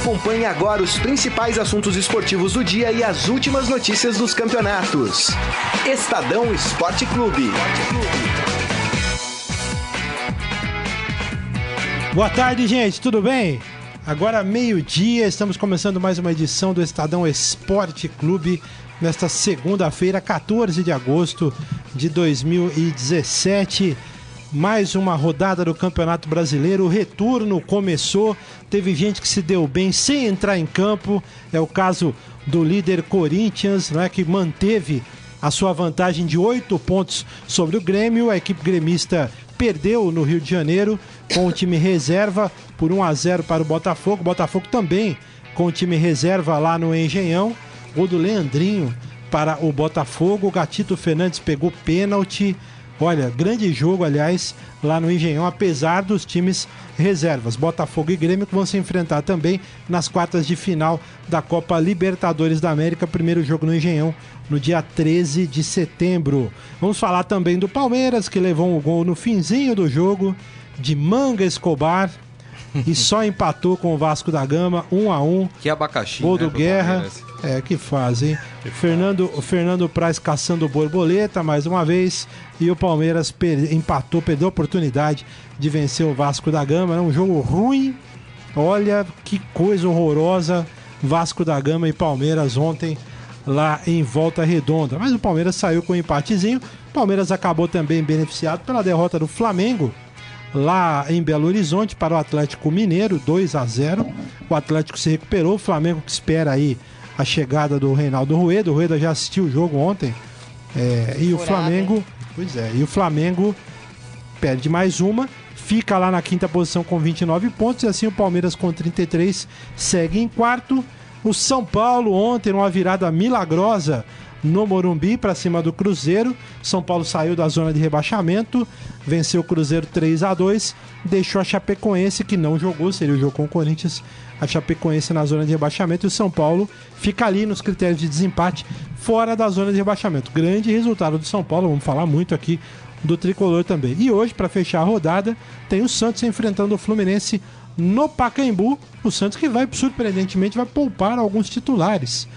Acompanhe agora os principais assuntos esportivos do dia e as últimas notícias dos campeonatos. Estadão Esporte Clube. Boa tarde, gente, tudo bem? Agora meio-dia, estamos começando mais uma edição do Estadão Esporte Clube nesta segunda-feira, 14 de agosto de 2017 mais uma rodada do Campeonato Brasileiro. O retorno começou, teve gente que se deu bem sem entrar em campo. É o caso do líder Corinthians, não é que manteve a sua vantagem de oito pontos sobre o Grêmio. A equipe gremista perdeu no Rio de Janeiro com o time reserva por 1 a 0 para o Botafogo. Botafogo também com o time reserva lá no Engenhão. Gol do Leandrinho para o Botafogo. O Gatito Fernandes pegou pênalti. Olha, grande jogo, aliás, lá no Engenhão, apesar dos times reservas. Botafogo e Grêmio que vão se enfrentar também nas quartas de final da Copa Libertadores da América. Primeiro jogo no Engenhão, no dia 13 de setembro. Vamos falar também do Palmeiras, que levou um gol no finzinho do jogo, de Manga Escobar. e só empatou com o Vasco da Gama, 1 um a 1 um. Que abacaxi. Gol né, do Guerra. Palmeiras. É, que faz, hein? Que Fernando, faz. Fernando Praz caçando borboleta mais uma vez. E o Palmeiras per, empatou, perdeu a oportunidade de vencer o Vasco da Gama. É um jogo ruim. Olha que coisa horrorosa. Vasco da Gama e Palmeiras ontem lá em Volta Redonda. Mas o Palmeiras saiu com um empatezinho. O Palmeiras acabou também beneficiado pela derrota do Flamengo lá em Belo Horizonte para o Atlético Mineiro, 2 a 0. O Atlético se recuperou, o Flamengo que espera aí a chegada do Reinaldo Rueda. O Rueda já assistiu o jogo ontem. É, e o Flamengo. Pois é, e o Flamengo perde mais uma, fica lá na quinta posição com 29 pontos, e assim o Palmeiras com 33 segue em quarto. O São Paulo ontem, numa virada milagrosa no Morumbi para cima do Cruzeiro. São Paulo saiu da zona de rebaixamento, venceu o Cruzeiro 3 a 2, deixou a Chapecoense que não jogou, seria o jogo com o Corinthians, a Chapecoense na zona de rebaixamento e o São Paulo fica ali nos critérios de desempate fora da zona de rebaixamento. Grande resultado do São Paulo, vamos falar muito aqui do tricolor também. E hoje, para fechar a rodada, tem o Santos enfrentando o Fluminense no Pacaembu. O Santos que vai, surpreendentemente, vai poupar alguns titulares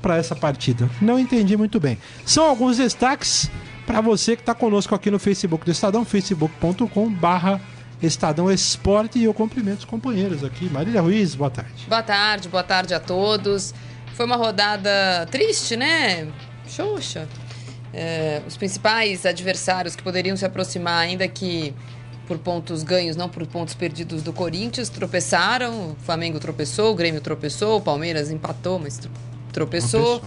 para essa partida. Não entendi muito bem. São alguns destaques para você que está conosco aqui no Facebook do Estadão, facebook.com barra Estadão Esporte e eu cumprimento os companheiros aqui. Marília Ruiz, boa tarde. Boa tarde, boa tarde a todos. Foi uma rodada triste, né? Xoxa. É, os principais adversários que poderiam se aproximar, ainda que por pontos ganhos, não por pontos perdidos do Corinthians, tropeçaram. O Flamengo tropeçou, o Grêmio tropeçou, o Palmeiras empatou, mas tropeçou.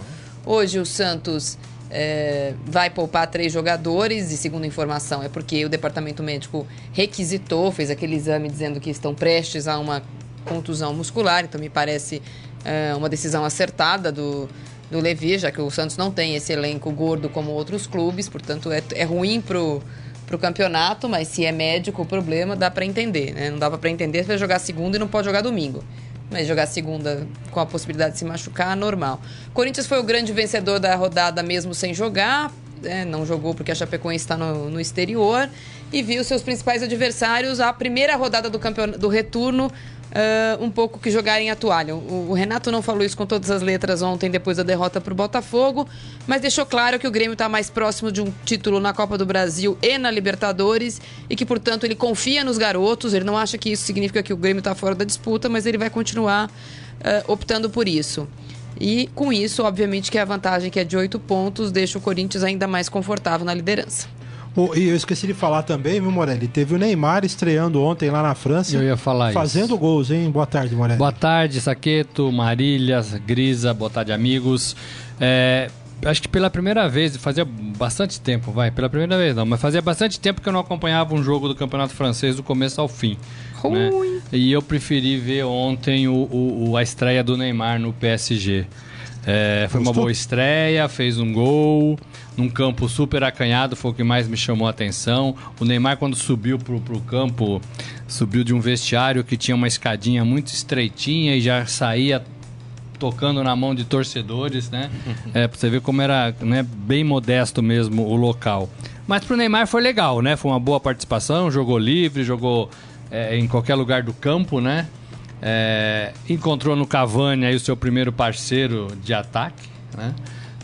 Hoje o Santos é, vai poupar três jogadores e, segundo informação, é porque o departamento médico requisitou, fez aquele exame dizendo que estão prestes a uma contusão muscular. Então, me parece é, uma decisão acertada do, do Levi, já que o Santos não tem esse elenco gordo como outros clubes, portanto, é, é ruim pro para o campeonato, mas se é médico o problema, dá para entender, né? Não dá para entender se vai jogar segunda e não pode jogar domingo. Mas jogar segunda com a possibilidade de se machucar, normal. Corinthians foi o grande vencedor da rodada mesmo sem jogar. É, não jogou porque a Chapecoense está no, no exterior. E viu seus principais adversários a primeira rodada do, campeon... do retorno uh, um pouco que jogarem a toalha. O, o, Renato não falou isso com todas as letras ontem, depois da derrota para o Botafogo, mas deixou claro que o Grêmio está mais próximo de um título na Copa do Brasil e na Libertadores e que, portanto, ele confia nos garotos. Ele não acha que isso significa que o Grêmio está fora da disputa, mas ele vai continuar uh, optando por isso. E com isso, obviamente, que a vantagem que é de oito pontos deixa o Corinthians ainda mais confortável na liderança. Oh, e eu esqueci de falar também, viu, Morelli? Teve o Neymar estreando ontem lá na França. Eu ia falar Fazendo isso. gols, hein? Boa tarde, Morelli. Boa tarde, Saqueto, Marília, Grisa, boa tarde, amigos. É, acho que pela primeira vez, fazia bastante tempo, vai, pela primeira vez não, mas fazia bastante tempo que eu não acompanhava um jogo do Campeonato Francês do começo ao fim. Né? E eu preferi ver ontem o, o, a estreia do Neymar no PSG. É, foi uma boa estreia, fez um gol, num campo super acanhado, foi o que mais me chamou a atenção. O Neymar, quando subiu pro, pro campo, subiu de um vestiário que tinha uma escadinha muito estreitinha e já saía tocando na mão de torcedores, né? é, pra você ver como era né, bem modesto mesmo o local. Mas pro Neymar foi legal, né? Foi uma boa participação, jogou livre, jogou é, em qualquer lugar do campo, né? É, encontrou no Cavani aí o seu primeiro parceiro de ataque, né?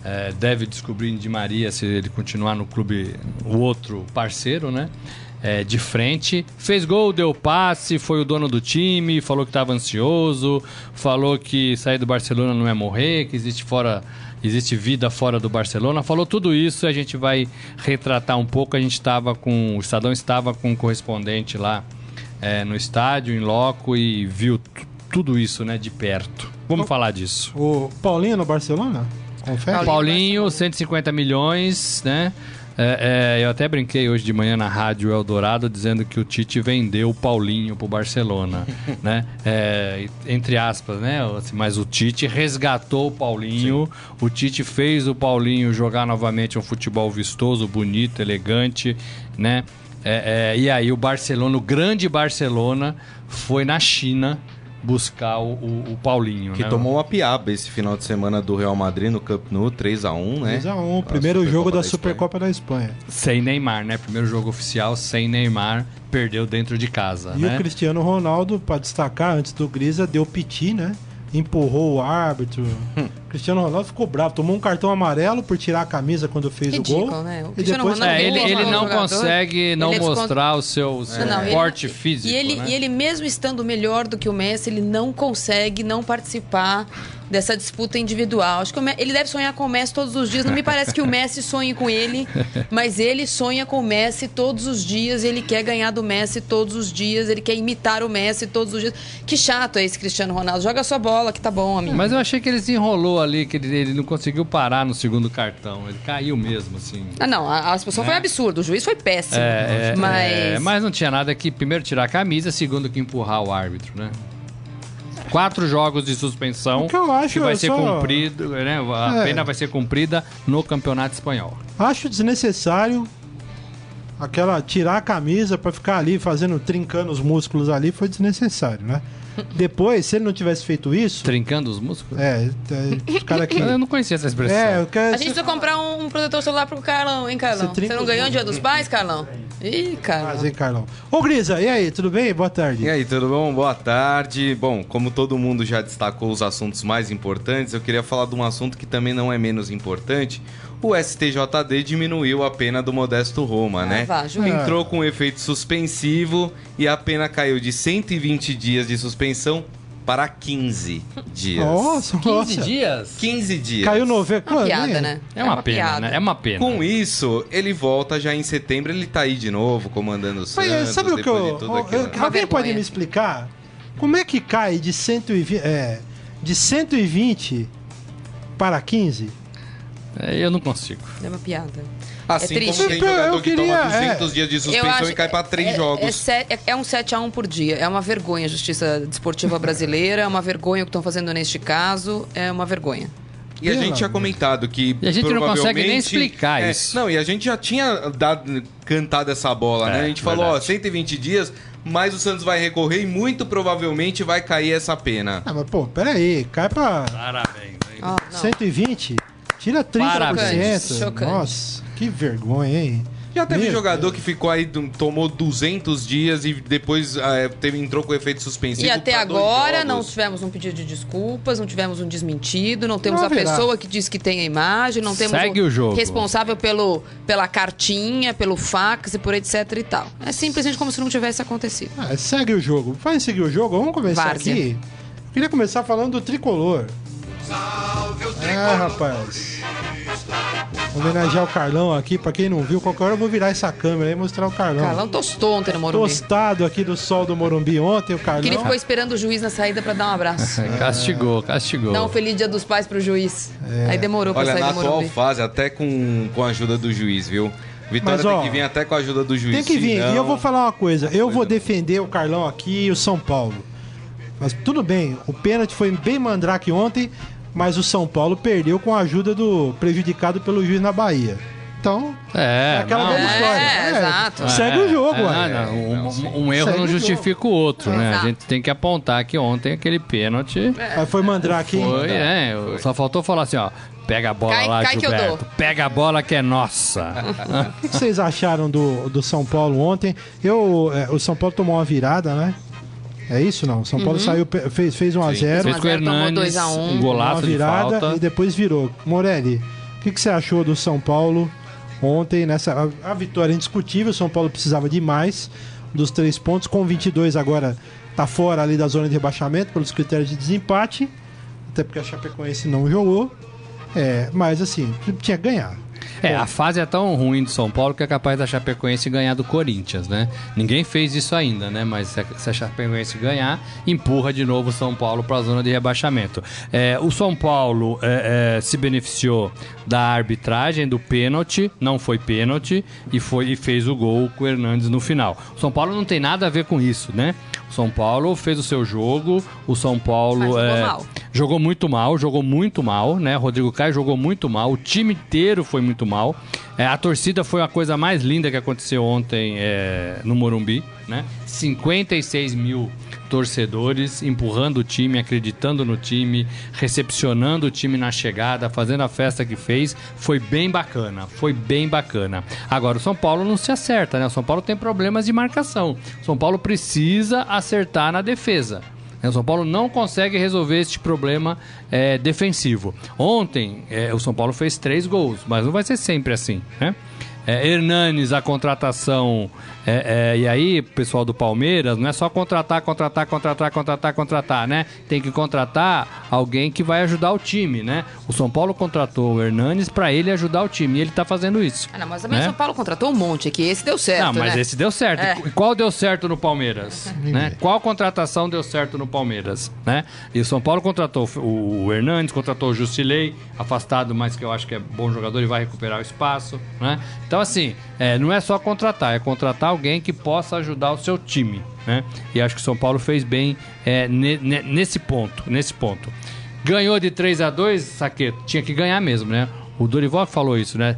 É, deve descobrir Di Maria se ele continuar no clube, o outro parceiro, né? É, de frente, fez gol, deu passe, foi o dono do time, falou que estava ansioso, falou que sair do Barcelona não é morrer, que existe fora existe vida fora do Barcelona. Falou tudo isso, a gente vai retratar um pouco. A gente estava com o Estadão estava com um correspondente lá é, no estádio, em loco e viu tudo isso, né, de perto. Vamos o, falar disso. O Paulinho no Barcelona? Confere? Paulinho, 150 milhões, né? É, é, eu até brinquei hoje de manhã na rádio Eldorado dizendo que o Tite vendeu o Paulinho pro Barcelona, né? É, entre aspas, né? Assim, mas o Tite resgatou o Paulinho, Sim. o Tite fez o Paulinho jogar novamente um futebol vistoso, bonito, elegante, né? É, é, e aí o Barcelona, o grande Barcelona, foi na China buscar o, o, o Paulinho. Que né? tomou uma piaba esse final de semana do Real Madrid no Camp Nou, 3x1, né? 3x1, primeiro jogo da, da Supercopa da Espanha. Sem Neymar, né? Primeiro jogo oficial sem Neymar, perdeu dentro de casa. E né? o Cristiano Ronaldo, para destacar, antes do Grisa, deu piti, né? empurrou o árbitro. Cristiano Ronaldo ficou bravo, tomou um cartão amarelo por tirar a camisa quando fez Ridículo, o gol. Né? O e depois é, ele, ele não consegue não mostrar o seu, porte ele, físico. E ele, né? e ele, mesmo estando melhor do que o Messi, ele não consegue não participar dessa disputa individual. Acho que ele deve sonhar com o Messi todos os dias. Não me parece que o Messi sonhe com ele, mas ele sonha com o Messi todos os dias. Ele quer ganhar do Messi todos os dias. Ele quer imitar o Messi todos os dias. Que chato é esse Cristiano Ronaldo. Joga sua bola, que tá bom, amigo. Mas eu achei que ele se enrolou ali, que ele, ele não conseguiu parar no segundo cartão. Ele caiu mesmo, assim. Ah, não. A, a expulsão é. foi absurda. O juiz foi péssimo. É, é, mas... É, mas não tinha nada que, primeiro, tirar a camisa, segundo, que empurrar o árbitro, né? quatro jogos de suspensão. O que eu acho que vai é ser só... cumprido, né? A é. pena vai ser cumprida no Campeonato Espanhol. Acho desnecessário aquela tirar a camisa para ficar ali fazendo trincando os músculos ali foi desnecessário, né? Depois, se ele não tivesse feito isso. Trincando os músculos? É, é os cara aqui. Eu não conhecia essa expressão. É, eu quero... A gente precisa comprar um, um protetor solar pro Carlão, hein, Carlão? Você, Você não ganhou o Dia dos Pais, Carlão? Ih, Carlão. Mas, hein, Carlão. Ô, Grisa, e aí, tudo bem? Boa tarde. E aí, tudo bom? Boa tarde. Bom, como todo mundo já destacou os assuntos mais importantes, eu queria falar de um assunto que também não é menos importante o STJD diminuiu a pena do Modesto Roma, ah, né? Vá, Entrou com um efeito suspensivo e a pena caiu de 120 dias de suspensão para 15 dias. Nossa, 15 nossa. dias? 15 dias. Caiu no É uma piada, né? É uma, é uma pena, piada. né? É uma pena. Com isso, ele volta já em setembro, ele tá aí de novo, comandando o Santos, Mas, sabe o que eu, de eu, eu Alguém pode me explicar? Como é que cai de 120, é, de 120 para 15? É, eu não consigo. É uma piada. Assim é triste. como tem jogador queria, que toma 200 é, dias de suspensão e cai para três é, jogos. É, é, é um 7 a 1 por dia. É uma vergonha a justiça desportiva brasileira. É uma vergonha o que estão fazendo neste caso. É uma vergonha. E a gente tinha comentado que. E a gente não consegue nem explicar é, isso. Não, e a gente já tinha dado, cantado essa bola, né? É, a gente verdade. falou, ó, 120 dias, mas o Santos vai recorrer e muito provavelmente vai cair essa pena. Ah, mas pô, peraí, cai pra. Parabéns. Oh, 120? Tira 30%. Parabéns. Nossa, que vergonha, hein? Já teve Meu jogador Deus. que ficou aí, tomou 200 dias e depois é, teve, entrou com efeito suspensivo. E até agora não tivemos um pedido de desculpas, não tivemos um desmentido, não temos não a pessoa que diz que tem a imagem, não temos Segue o, o jogo. responsável pelo, pela cartinha, pelo fax e por etc e tal. É simplesmente como se não tivesse acontecido. Ah, segue o jogo. Vai seguir o jogo? Vamos começar Várzea. aqui. Queria começar falando do tricolor. É, rapaz. Vou homenagear o Carlão aqui, pra quem não viu, qualquer hora eu vou virar essa câmera e mostrar o Carlão. Carlão tostou ontem no Morumbi. Tostado aqui do sol do Morumbi ontem, o Carlão. Que ele ficou esperando o juiz na saída pra dar um abraço. É. castigou, castigou. Dá um feliz dia dos pais pro juiz. É. Aí demorou pra Olha, sair do Morumbi. Olha, na atual fase, até com, com a ajuda do juiz, viu? Vitória Mas, ó, tem que vir até com a ajuda do juiz. Tem que vir. Não... E eu vou falar uma coisa. Eu vou defender o Carlão aqui e o São Paulo. Mas tudo bem, o pênalti foi bem mandrake ontem, mas o São Paulo perdeu com a ajuda do prejudicado pelo juiz na Bahia. Então, é, é aquela não, mesma história. É, é, exato. Segue é, o jogo, é, não, um, um, erro segue não justifica o, o outro, né? Exato. A gente tem que apontar que ontem aquele pênalti. É. Foi Mandrake, hein? Foi, é. Só faltou falar assim, ó. Pega a bola cai, lá, cai Gilberto. Pega a bola que é nossa. o que vocês acharam do, do São Paulo ontem? Eu, é, o São Paulo tomou uma virada, né? É isso não? São Paulo saiu, pe- fez, fez 1 a Sim. 0 Fez com o 1 a 0, tomou Hernandes, 2 a 1. um uma golaço de virada falta. e depois virou. Morelli, o que, que você achou do São Paulo ontem nessa a, a vitória indiscutível? O São Paulo precisava de mais dos três pontos com 22 agora tá fora ali da zona de rebaixamento pelos critérios de desempate, até porque a Chapecoense não jogou. É, mas assim, tinha que ganhar. É, a fase é tão ruim do São Paulo que é capaz da Chapecoense ganhar do Corinthians, né? Ninguém fez isso ainda, né? Mas se a- se a Chapecoense ganhar, empurra de novo o São Paulo para a zona de rebaixamento. É, o São Paulo é, é, se beneficiou da arbitragem, do pênalti, não foi pênalti, e, foi, e fez o gol com o Hernandes no final. O São Paulo não tem nada a ver com isso, né? O São Paulo fez o seu jogo, o São Paulo... Jogou é, mal. Jogou muito mal, jogou muito mal, né? Rodrigo Caio jogou muito mal, o time inteiro foi muito mal. É, a torcida foi a coisa mais linda que aconteceu ontem é, no Morumbi, né? 56 mil torcedores empurrando o time, acreditando no time, recepcionando o time na chegada, fazendo a festa que fez. Foi bem bacana, foi bem bacana. Agora, o São Paulo não se acerta, né? O São Paulo tem problemas de marcação. O São Paulo precisa acertar na defesa. O São Paulo não consegue resolver este problema é, defensivo. Ontem, é, o São Paulo fez três gols, mas não vai ser sempre assim, né? É, Hernanes, a contratação. é, é, e aí, pessoal do Palmeiras, não é só contratar, contratar, contratar, contratar, contratar, né? Tem que contratar alguém que vai ajudar o time, né? O São Paulo contratou o Hernanes para ele ajudar o time e ele tá fazendo isso. Ah, não, mas também né? o São Paulo contratou um monte aqui. Esse deu certo, Não, mas né? esse deu certo. É. E qual deu certo no Palmeiras? né? Qual contratação deu certo no Palmeiras? Né? E o São Paulo contratou o, Hernandes, contratou o Jusilei, afastado, mas que eu acho que é bom jogador e vai recuperar o espaço. Né? Então, assim, é, não é só contratar, é contratar alguém que possa ajudar o seu time. Né? E acho que o São Paulo fez bem é, ne- ne- nesse ponto. Nesse ponto. Ganhou de 3 a 2 Saqueto, tinha que ganhar mesmo, né? O Dorival falou isso, né?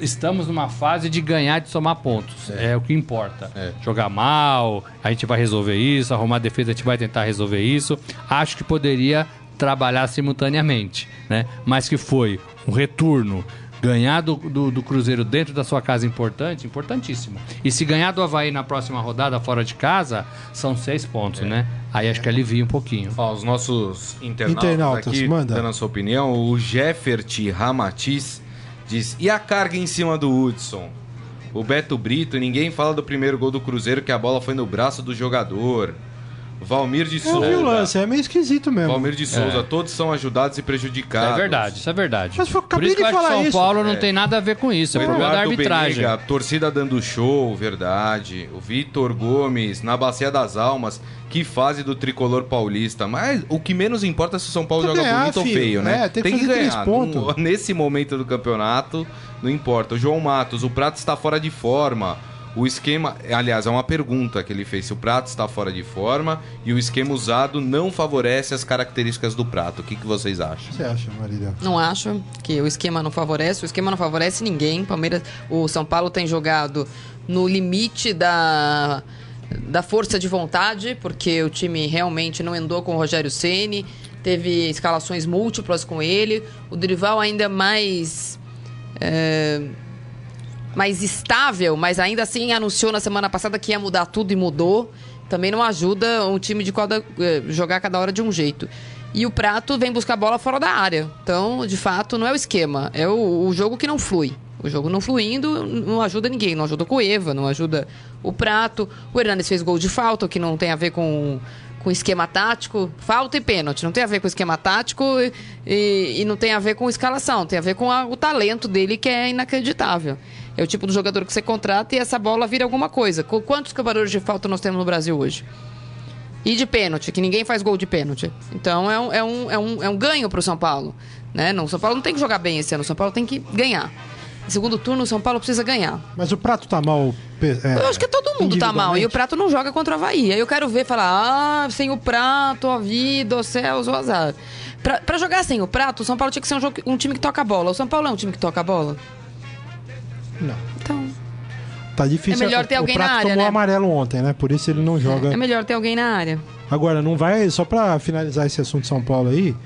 Estamos numa fase de ganhar, de somar pontos. É, o que importa. É. Jogar mal, a gente vai resolver isso, arrumar defesa, a gente vai tentar resolver isso. Acho que poderia trabalhar simultaneamente, né? Mas que foi um retorno. Ganhar do, do, do Cruzeiro dentro da sua casa é importante, importantíssimo. E se ganhar do Havaí na próxima rodada fora de casa, são seis pontos, né? Aí acho que alivia um pouquinho. Ó, os nossos internautas, Internautas, aqui, manda. dando a sua opinião, o Jeffert Ramatiz diz, e a carga em cima do Hudson? O Beto Brito, ninguém fala do primeiro gol do Cruzeiro, que a bola foi no braço do jogador. Valmir de Eu vi o Souza. lance, é meio esquisito mesmo. Valmir de Souza, todos são ajudados e prejudicados. É verdade, isso é verdade. Mas eu Por acabei isso que de que falar São isso. Paulo não É. tem nada a ver com isso, O é problema da arbitragem. Benega, torcida dando show, verdade. O Vitor Gomes, na Bacia das Almas, que fase do tricolor paulista. Mas o que menos importa é se o São Paulo Tem que joga ganhar, bonito ou filho. feio, né? É, tem que fazer três pontos. No- nesse momento do campeonato, não importa. O João Matos, o Prato está fora de forma. O esquema, aliás, é uma pergunta que ele fez: se o prato está fora de forma e o esquema usado não favorece as características do prato. O que, que vocês acham? O que você acha, Marília? Não acho que o esquema não favorece. O esquema não favorece ninguém. Palmeiras, o São Paulo tem jogado no limite da, da força de vontade, porque o time realmente não andou com o Rogério Ceni, teve escalações múltiplas com ele. O Dorival ainda mais é, mais estável, mas ainda assim anunciou na semana passada que ia mudar tudo e mudou. Também não ajuda um time de cada, eh, jogar cada hora de um jeito. E o Prato vem buscar a bola fora da área. Então, de fato, não é o esquema. É o, o jogo que não flui. O jogo não fluindo não ajuda ninguém. Não ajuda o Cueva, não ajuda o Prato. O Hernandes fez gol de falta, que não tem a ver com, com esquema tático. Falta e pênalti. Não tem a ver com esquema tático e, e- e não tem a ver com escalação. Tem a ver com a- o talento dele, que é inacreditável. É o tipo do jogador que você contrata e essa bola vira alguma coisa. Qu- Quantos cobradores de falta nós temos no Brasil hoje? E de pênalti, que ninguém faz gol de pênalti. Então é um, é um, é um, é um ganho pro São Paulo. Né? Não, o São Paulo não tem que jogar bem esse ano, o São Paulo tem que ganhar. Segundo turno, o São Paulo precisa ganhar. Mas o prato tá mal. é, Eu acho que todo mundo tá mal. E o? Prato não joga contra o Havaí. Aí eu quero ver falar, ah, sem o Prato, a vida, os céus, o azar. Pra, pra jogar sem o Prato, o São Paulo tinha que ser um, jogo- um time que toca a bola. O São Paulo é um time que toca a bola? Não. Então, Tá difícil. É melhor ter o alguém prato na área, tomou né? amarelo ontem, né? Por isso ele não joga. é melhor ter alguém na área. Agora, não vai. Só pra finalizar esse assunto de São Paulo aí,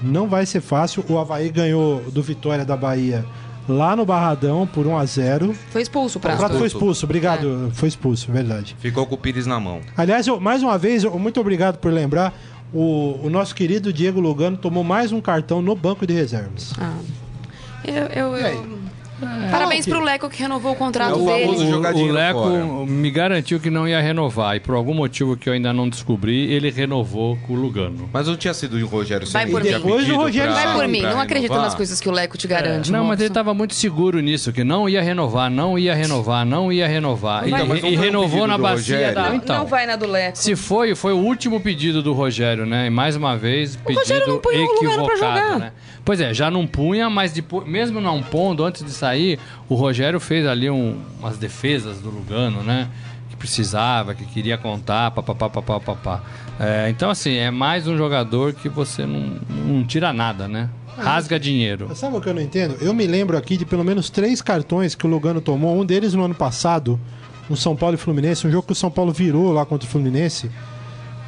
não vai ser fácil. O Havaí ganhou do Vitória da Bahia lá no Barradão por 1 a 0 Foi expulso o O Prato. Prato foi Expulso. obrigado. Foi expulso, verdade. Ficou com o Pires na mão. Aliás, eu- mais uma vez, eu- muito obrigado por lembrar. O, o nosso querido Diego Lugano tomou mais um cartão no banco de reservas. Ah. Eu, eu, E eu- Parabéns Ah, ok. pro Leco que renovou o É contrato o dele. O, o Leco fora. me garantiu que não ia renovar e por algum motivo que eu ainda não descobri, ele renovou com o Lugano. Mas não tinha sido o Rogério Vai Ceni por mim. Depois o Rogério pra- Vai por mim, não acredito renovar? nas coisas que o Leco te garante. Não, mas ele estava muito seguro nisso, que não ia renovar, não ia renovar, não ia renovar. Então, e não e um renovou na bacia da. Não, Então, não vai na do Leco. se foi, foi o último pedido do Rogério, né? E mais uma vez, pedido Rogério não punha o Lugano pra equivocado, jogar. né? Pois é, já não punha, mas depois, mesmo não pondo, antes de sair, o Rogério fez ali um- umas defesas do Lugano, né? Que precisava, que queria contar, papapá, papapá, papá. É, então, assim, é mais um jogador que você não, não tira nada, né? Rasga dinheiro. Sabe o que eu não entendo? Eu me lembro aqui de pelo menos três cartões que o Lugano tomou. Um deles no ano passado, no São Paulo e Fluminense, um jogo que o São Paulo virou lá contra o Fluminense.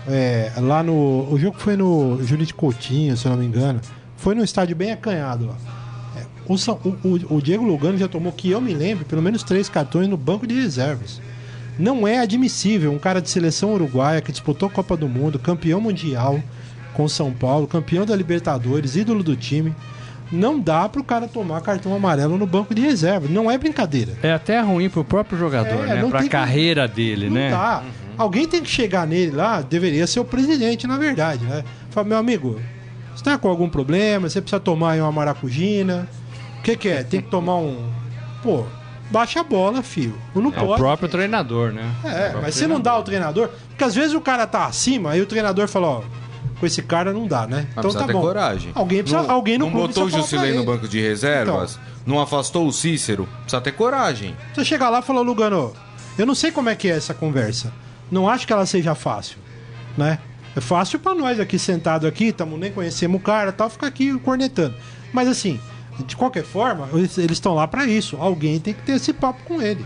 É, lá no. O jogo foi no Júlio de Coutinho, se eu não me engano. Foi num estádio bem acanhado lá. É, o, o- o- o Diego Lugano já tomou, que eu me lembro, pelo menos três cartões no banco de reservas. Não é admissível um cara de seleção uruguaia que disputou a Copa do Mundo, campeão mundial com o São Paulo, campeão da Libertadores, ídolo do time. Não dá pro cara tomar cartão amarelo no banco de reserva. Não é brincadeira. É até ruim pro próprio jogador, É, né? Pra como- carreira dele, Não né? dá. Alguém tem que chegar nele lá, deveria ser o presidente, na verdade, né? Fala, meu amigo, você tá com algum problema? Você precisa tomar aí uma maracujina? O que, que é? Tem que tomar um. Pô, baixa a bola, filho. Não É pode. o próprio treinador, né? É, mas você não dá ao treinador, porque às vezes o cara tá acima, aí o treinador fala, ó, com esse cara não dá, né? Mas precisa ter coragem. Alguém precisa, não, alguém no Não clube botou o falar Jusilei no. Então. banco de reservas? Não afastou o Cícero? Precisa ter coragem. Você chega lá e fala, Lugano, eu não sei como é que é essa conversa. Não acho que ela seja fácil, né? É fácil pra nós aqui sentado aqui, tamo nem conhecemos o cara, tal, ficar aqui cornetando. Mas assim, de qualquer forma, eles estão lá pra isso. Alguém tem que ter esse papo com ele.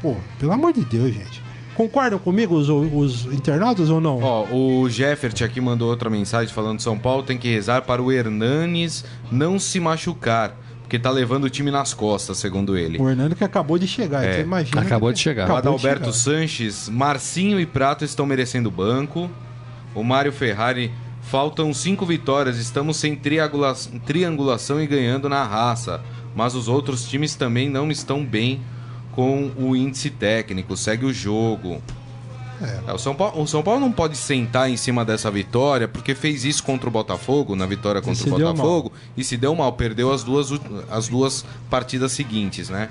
Pô, pelo amor de Deus, gente. Concordam comigo os, os internautas ou não? Ó, o Jeffert aqui mandou outra mensagem falando São Paulo tem que rezar para o Hernanes não se machucar, porque tá levando o time nas costas, segundo ele. O Hernando que acabou de chegar, É, você imagina. acabou que- de chegar. O de Adalberto chegar. Sanches, Marcinho e Prato estão merecendo banco. O Mário Ferrari, faltam cinco vitórias, estamos sem triangula- triangulação e ganhando na raça. Mas os outros times também não estão bem com o índice técnico, segue o jogo. É, o, São Paulo, o São Paulo não pode sentar em cima dessa vitória, porque fez isso contra o Botafogo, na vitória contra o Botafogo, e se deu mal, perdeu as duas, as duas partidas seguintes, né?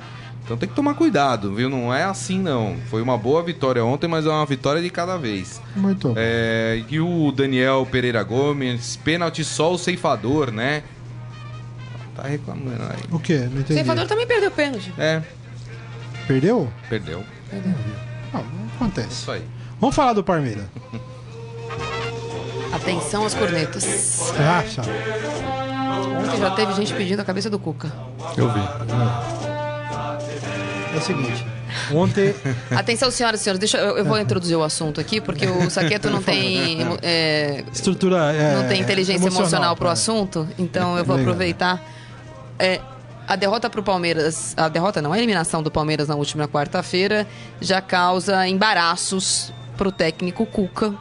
Então tem que tomar cuidado, viu? Não é assim, não. Foi uma boa vitória ontem, mas é uma vitória de cada vez. Muito bom. É, e o Daniel Pereira Gomes, pênalti só o ceifador, né? Tá reclamando aí. O quê? Não O entendi. ceifador também perdeu pênalti. É, Perdeu? perdeu. Não, não acontece. Isso aí. Vamos falar do Parmeira. Atenção aos cornetos. Relaxa. Ontem já teve gente pedindo a cabeça do Cuca. Eu vi. É o seguinte. Ontem. Atenção, senhoras e senhores, deixa eu, eu vou introduzir o assunto aqui, porque o Saqueto não tem. é, Estrutura. é, não tem inteligência emocional, pro é. assunto, então eu vou Legal. aproveitar. É, a derrota pro Palmeiras, a derrota não, a eliminação do Palmeiras na última quarta-feira já causa embaraços pro técnico Cuca,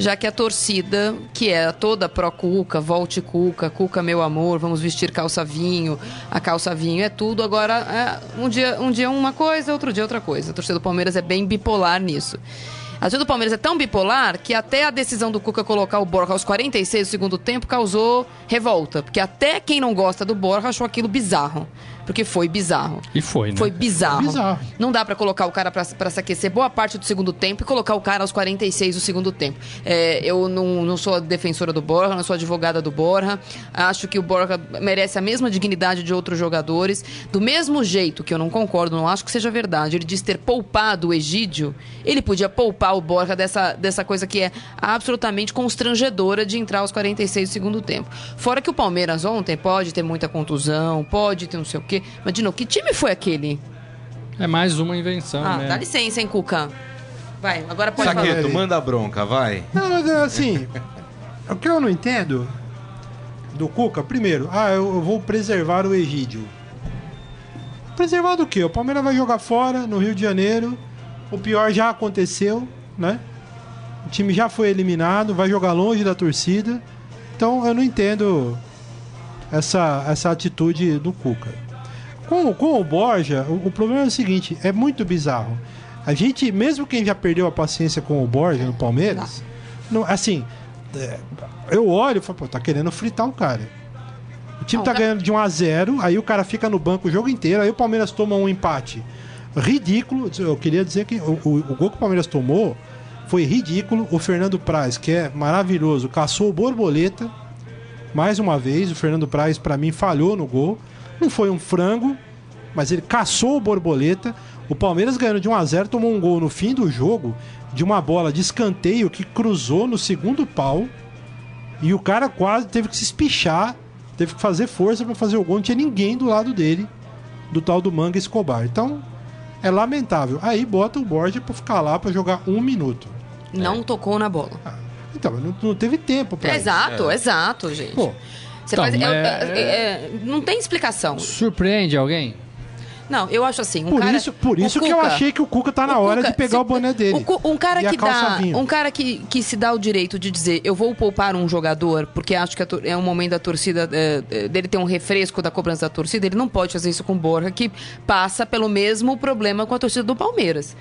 já que a torcida, que era toda pró-Cuca, volte Cuca, Cuca meu amor, vamos vestir calça vinho, a calça vinho é tudo, agora é, um, dia, um dia uma coisa, outro dia outra coisa. A torcida do Palmeiras é bem bipolar nisso. A torcida do Palmeiras é tão bipolar que até a decisão do Cuca colocar o Borja aos 46 do segundo tempo causou revolta. Porque até quem não gosta do Borja achou aquilo bizarro. Porque foi bizarro. E foi, né? Foi bizarro. Bizarro. Não dá pra colocar o cara pra, pra se aquecer boa parte do segundo tempo e colocar o cara aos 46 do segundo tempo. É, eu não, não sou a defensora do Borja, não sou advogada do Borja. Acho que o Borja merece a mesma dignidade de outros jogadores. Do mesmo jeito que eu não concordo, não acho que seja verdade, ele diz ter poupado o Egídio, ele podia poupar o Borja dessa, dessa coisa que é absolutamente constrangedora de entrar aos 46 do segundo tempo. Fora que o Palmeiras ontem pode ter muita contusão, pode ter não sei o quê. Mas, de novo, que time foi aquele? É mais uma invenção, Ah, né? dá licença, hein, Cuca. Vai, agora pode falar. Saqueto, aí. manda a bronca, vai. Não, mas é assim. o que eu não entendo do Cuca, primeiro, ah, eu, eu vou preservar o Egídio. preservado o quê? O Palmeiras vai jogar fora, no Rio de Janeiro. O pior já aconteceu, né? O time já foi eliminado, vai jogar longe da torcida. Então eu não entendo essa, essa atitude do Cuca. Com, com o Borja, o, o problema é o seguinte: é muito bizarro. A gente, mesmo quem já perdeu a paciência com o Borja no Palmeiras, não, assim, é, eu olho e falo, pô, tá querendo fritar o cara. O time Não, tá tá- ganhando de 1 a 0 aí o cara fica no banco o jogo inteiro, aí o Palmeiras toma um empate ridículo. Eu queria dizer que o, o- o gol que o Palmeiras tomou foi ridículo. O Fernando Praz, que é maravilhoso, caçou o borboleta. Mais uma vez, o Fernando Praz, pra mim, falhou no gol. Não foi um frango, mas ele caçou o borboleta. O Palmeiras ganhando de 1 a 0 tomou um gol no fim do jogo de uma bola de escanteio que cruzou no segundo pau. E o cara quase teve que se espichar, teve que fazer força pra fazer o gol. Não tinha ninguém do lado dele, do tal do Manga Escobar. Então, é lamentável. Aí bota o Borja pra ficar lá pra jogar um minuto. Não tocou na bola. Então, não, não teve tempo pra isso. exato, exato, gente. Pô, Você Então, faz- é- mas- é- é- não tem explicação. Surpreende alguém? Não, eu acho assim. Um por cara, isso, por isso que eu Cuca- achei que o Cuca tá na hora Cuca, de pegar se- o boné dele. o um cara E a que calça dá, vinho. um cara que, que se dá o direito de dizer, eu vou poupar um jogador porque acho que é um momento da torcida é, é, dele ter um refresco da cobrança da torcida, ele não pode fazer isso com o Borja, que passa pelo mesmo problema com a torcida do Palmeiras.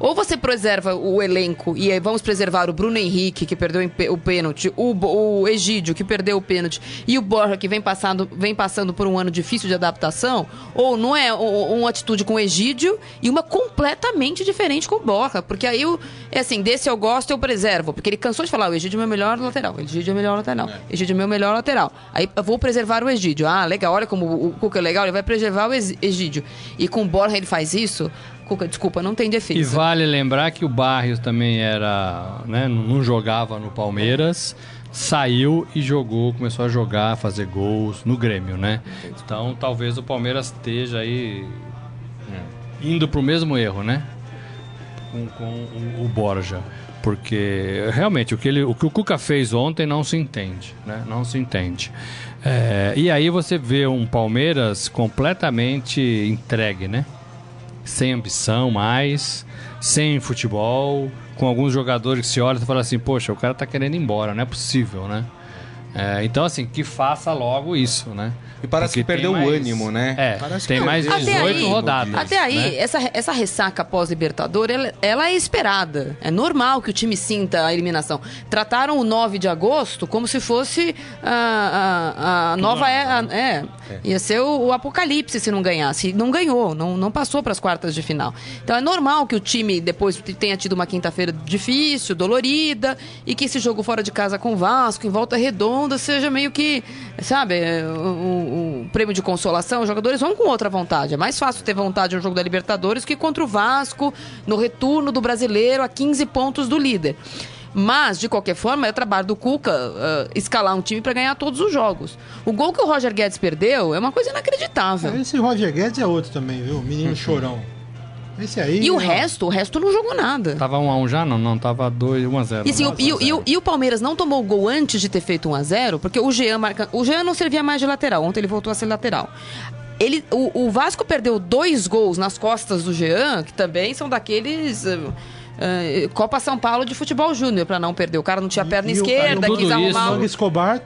Ou você preserva o elenco e aí vamos preservar o Bruno Henrique, que perdeu o pênalti, o, o Egídio, que perdeu o pênalti, e o Borja, que vem passando, vem passando por um ano difícil de adaptação, ou não é uma atitude com o Egídio e uma completamente diferente com o Borja. Porque aí, eu, é assim, desse eu gosto, eu preservo. Porque ele cansou de falar, o Egídio é meu melhor lateral, o Egídio é meu melhor lateral, o Egídio é meu melhor lateral. Aí eu vou preservar o Egídio. Ah, legal, olha como o Cuca é legal, ele vai preservar o Egídio. E com o Borja ele faz isso, Cuca, desculpa, não tem defesa. E vale lembrar que o Barrios também era, né, não jogava no Palmeiras, saiu e jogou, começou a jogar, fazer gols no Grêmio, né? Então talvez o Palmeiras esteja aí indo pro mesmo erro, né? Com, com o, o Borja. Porque realmente o que, ele, o que o Cuca fez ontem não se entende, né? Não se entende. É, e aí você vê um Palmeiras completamente entregue, né? Sem ambição mais, sem futebol, com alguns jogadores que se olham e falam assim, poxa, o cara tá querendo ir embora, não é possível, né? É, então, assim, que faça logo isso, né? E parece Porque que perdeu tem o mais- ânimo, né? É, Parece tem que mais perdeu Até 18 aí- rodadas. Até aí, né? essa, essa ressaca pós-Libertador, ela, ela é esperada. É normal que o time sinta a eliminação. Trataram o 9 de agosto como se fosse a, a, a nova era. É, ia ser o, o apocalipse se não ganhasse. Não ganhou, não, não passou para as quartas de final. Então é normal que o time depois tenha tido uma quinta-feira difícil, dolorida, e que esse jogo fora de casa com o Vasco, em volta redonda, seja meio que, sabe, o, o- o prêmio de consolação. Os jogadores vão com outra vontade. É mais fácil ter vontade no jogo da Libertadores que contra o Vasco, no retorno do brasileiro, a 15 pontos do líder. Mas, de qualquer forma, é trabalho do Cuca ah, escalar um time para ganhar todos os jogos. O gol que o Roger Guedes perdeu é uma coisa inacreditável. Esse Roger Guedes é outro também, viu? Menino chorão. Esse aí. E o ó, resto, o resto não jogou nada. Tava 1 a 1 já? Não, não, tava 2, 1 a 0. E, assim, o, e, o- e o- e o Palmeiras não tomou o gol antes de ter feito 1 a 0 porque o Jean marca. O Jean não servia mais de lateral. Ontem ele voltou a ser lateral. Ele, o, o Vasco perdeu dois gols nas costas do Jean, que também são daqueles. eh, Copa São Paulo de futebol júnior, pra não perder. O cara não tinha perna e o- esquerda, tudo quis isso- arrumar. Manga o- Escobar.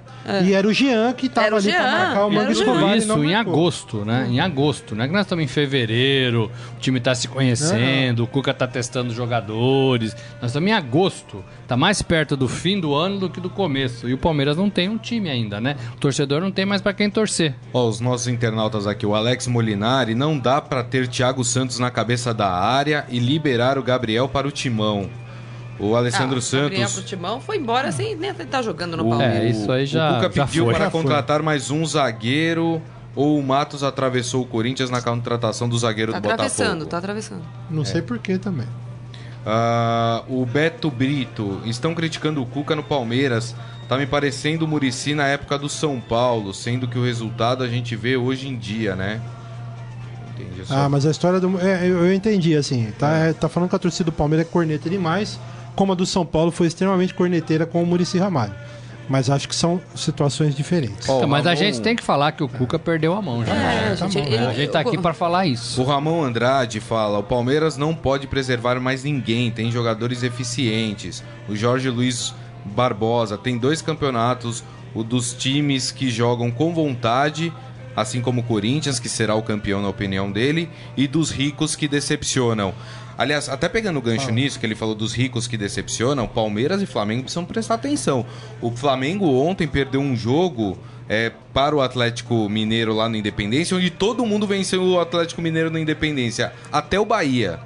E era o Jean que tava Era o ali pra Jean, marcar o Manga. Escobar. Isso não em agosto, né? Em agosto, né? Que nós estamos em fevereiro, o time tá se conhecendo, o Cuca tá testando jogadores. Nós estamos em agosto. Tá mais perto do fim do ano do que do começo. E o Palmeiras não tem um time ainda, né? O torcedor não tem mais pra quem torcer. Ó, os nossos internautas aqui, o Alex Molinari, não dá pra ter Thiago Santos na cabeça da área e liberar o Gabriel para o timão. O Alessandro Ah, o Gabriel Santos. pro Timão foi embora sem nem estar jogando no O, Palmeiras. É, isso aí já- o Cuca já pediu foi. para Já foi. contratar mais um zagueiro ou o Matos atravessou o Corinthians na contratação do zagueiro Tá do atravessando, Botafogo. tá atravessando. Não sei porquê também. Ah, o Beto Brito, estão criticando o Cuca no Palmeiras. Tá me parecendo o Murici na época do São Paulo, sendo que o resultado a gente vê hoje em dia, né? Entendi. só. Ah, mas a história do. é, eu, eu entendi, assim. Tá, é, tá falando que a torcida do Palmeiras é corneta demais, como a do São Paulo foi extremamente corneteira com o Murici Ramalho. Mas acho que são situações diferentes. Então, mas a Ramon- gente tem que falar que o Cuca perdeu a mão já. É, Tá gente, bom, ele- a gente tá aqui pra falar isso. O Ramon Andrade fala: o Palmeiras não pode preservar mais ninguém, tem jogadores eficientes. O Jorge Luiz Barbosa tem dois campeonatos, o dos times que jogam com vontade, assim como o Corinthians, que será o campeão na opinião dele, e dos ricos que decepcionam. Aliás, até pegando o gancho nisso, que ele falou dos ricos que decepcionam, Palmeiras e Flamengo precisam prestar atenção. O Flamengo ontem perdeu um jogo é, para o Atlético Mineiro lá no Independência, onde todo mundo venceu o Atlético Mineiro no Independência, até o Bahia.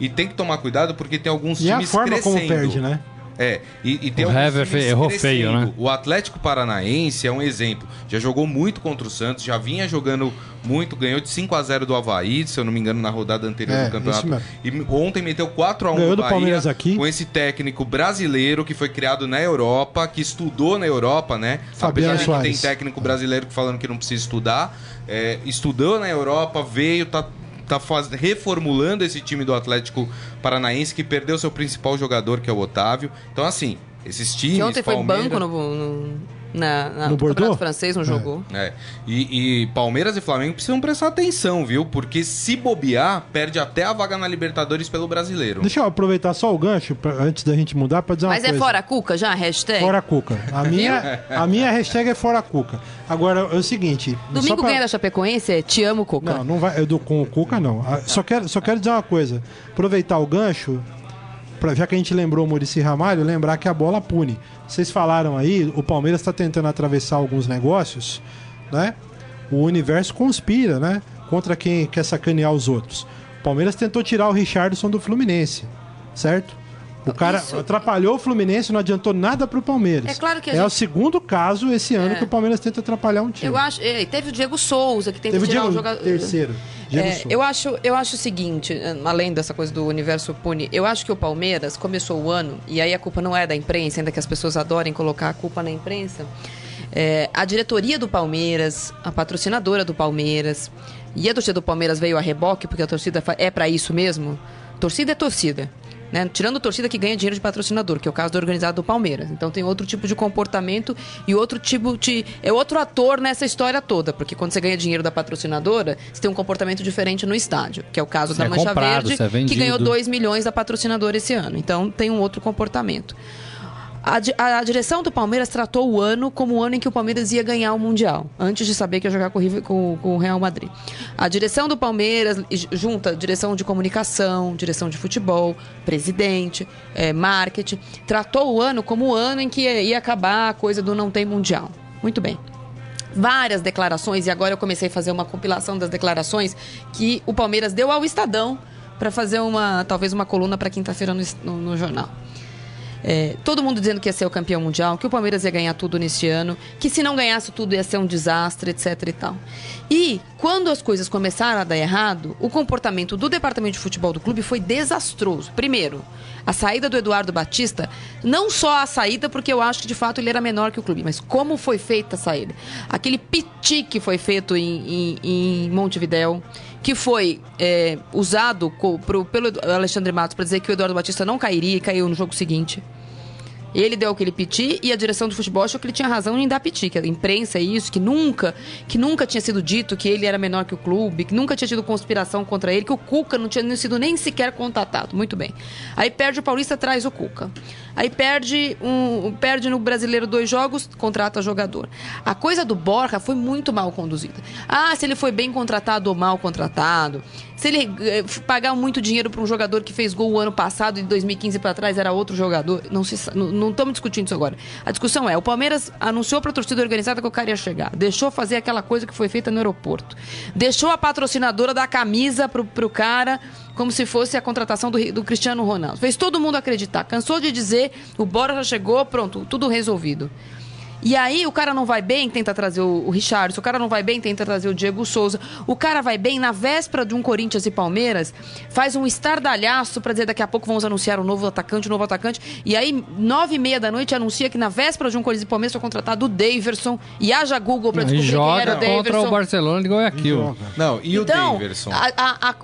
E tem que tomar cuidado porque tem alguns E a times forma como crescendo. perde, né? É, e, e tem O Hever fe- errou crescendo. feio, né? O Atlético Paranaense é um exemplo. Já jogou muito contra o Santos, já vinha jogando muito, ganhou de 5 a 0 do Havaí, se eu não me engano, na rodada anterior É, do campeonato. E ontem meteu 4 a 1 Ganhou do Bahia, Palmeiras aqui. com esse técnico brasileiro que foi criado na Europa, que estudou na Europa, né? Fabiano Apesar de que tem técnico brasileiro que falando que não precisa estudar, é, estudou na Europa, veio, tá tá faz- reformulando esse time do Atlético Paranaense que perdeu seu principal jogador, que é o Otávio. Então, assim, esses times. Que ontem foi Palmeiras- banco no, no, na, na, No? Campeonato francês, não jogou. É. E, e Palmeiras e Flamengo precisam prestar atenção, viu? Porque se bobear, perde até a vaga na Libertadores pelo brasileiro. Deixa eu aproveitar só o gancho pra- antes da gente mudar pra dizer uma Mas é coisa. fora a Cuca já, hashtag? Fora Cuca. A minha, a minha hashtag é fora Cuca. Agora, é o seguinte. Domingo pra- ganha da Chapecoense é Te amo, Cuca. Não, não vai. Eu do, com o Cuca, não. Ah, Só quero, só quero dizer uma coisa. Aproveitar o gancho, pra, já que a gente lembrou o Murici Ramalho, lembrar que a bola pune. Vocês falaram aí, o Palmeiras está tentando atravessar alguns negócios, né? O universo conspira, né? Contra quem quer sacanear os outros. O Palmeiras tentou tirar o Richardson do Fluminense, certo? O cara Isso- atrapalhou o Fluminense, não adiantou nada pro Palmeiras. É claro que É o gente- segundo caso esse ano É. que o Palmeiras tenta atrapalhar um time. Eu acho. é, Teve o Diego Souza, que tenta Teve o Diego o jogador. terceiro. Diego É, eu, acho, eu acho o seguinte, além dessa coisa do universo pune, eu acho que o Palmeiras começou o ano, e aí a culpa não é da imprensa, ainda que as pessoas adorem colocar a culpa na imprensa. é, a diretoria do Palmeiras, a patrocinadora do Palmeiras, e a torcida do Palmeiras veio a reboque, porque a torcida é para isso mesmo. Torcida é torcida. Né? Tirando a torcida que ganha dinheiro de patrocinador, que é o caso do organizado do Palmeiras. Então tem outro tipo de comportamento e outro tipo de. É outro ator nessa história toda. Porque quando você ganha dinheiro da patrocinadora, você tem um comportamento diferente no estádio. Que é o caso Você da é Mancha comprado, Verde, é que ganhou 2 milhões da patrocinadora esse ano. Então tem um outro comportamento. A, a- direção do Palmeiras tratou o ano como o ano em que o Palmeiras ia ganhar o Mundial, antes de saber que ia jogar com com- com o Real Madrid. A direção do Palmeiras junta direção de comunicação, direção de futebol, presidente, eh, marketing, tratou o ano como o ano em que ia, ia acabar a coisa do não tem Mundial. Muito bem várias declarações, e agora eu comecei a fazer uma compilação das declarações que o Palmeiras deu ao Estadão para fazer uma, talvez uma coluna para quinta-feira no, no- no jornal. É, todo mundo dizendo que ia ser o campeão mundial, que o Palmeiras ia ganhar tudo neste ano, que se não ganhasse tudo ia ser um desastre, etc e tal. E quando as coisas começaram a dar errado, o comportamento do departamento de futebol do clube foi desastroso. Primeiro, a saída do Eduardo Batista, não só a saída, porque eu acho que de fato ele era menor que o clube, mas como foi feita a saída. Aquele piti que foi feito em, em, em Montevidéu, que foi é, usado co- pro- pelo Alexandre Matos para dizer que o Eduardo Batista não cairia e caiu no jogo seguinte. Ele deu aquele piti e a direção do futebol achou que ele tinha razão em dar piti, que a imprensa é isso, que nunca, que nunca tinha sido dito que ele era menor que o clube, que nunca tinha tido conspiração contra ele, que o Cuca não tinha sido nem sequer contatado. Muito bem. Aí perde o Paulista, traz o Cuca. Aí perde um, perde no Brasileiro dois jogos, contrata jogador. A coisa do Borja foi muito mal conduzida. Ah, se ele foi bem contratado ou mal contratado. Se ele eh, pagar muito dinheiro para um jogador que fez gol o ano passado e de 2015 para trás era outro jogador, não estamos discutindo isso agora. A discussão é, o Palmeiras anunciou para a torcida organizada que o cara ia chegar, deixou fazer aquela coisa que foi feita no aeroporto. Deixou a patrocinadora dar camisa pro, pro cara como se fosse a contratação do, do Cristiano Ronaldo. Fez todo mundo acreditar. Cansou de dizer, o Bora já chegou, pronto, tudo resolvido. E aí o cara não vai bem, tenta trazer o, o Richard. O cara não vai bem, tenta trazer o Diego Souza. O cara vai bem, na véspera de um Corinthians e Palmeiras, faz um estardalhaço pra dizer daqui a pouco vamos anunciar o novo atacante, o novo atacante. E aí, nove e meia da noite, anuncia que na véspera de um Corinthians e Palmeiras foi contratado o Daverson. E haja Google pra E descobrir quem era joga o Daverson. contra o Barcelona de Guayaquil. Não, e então, o Daverson? a- a-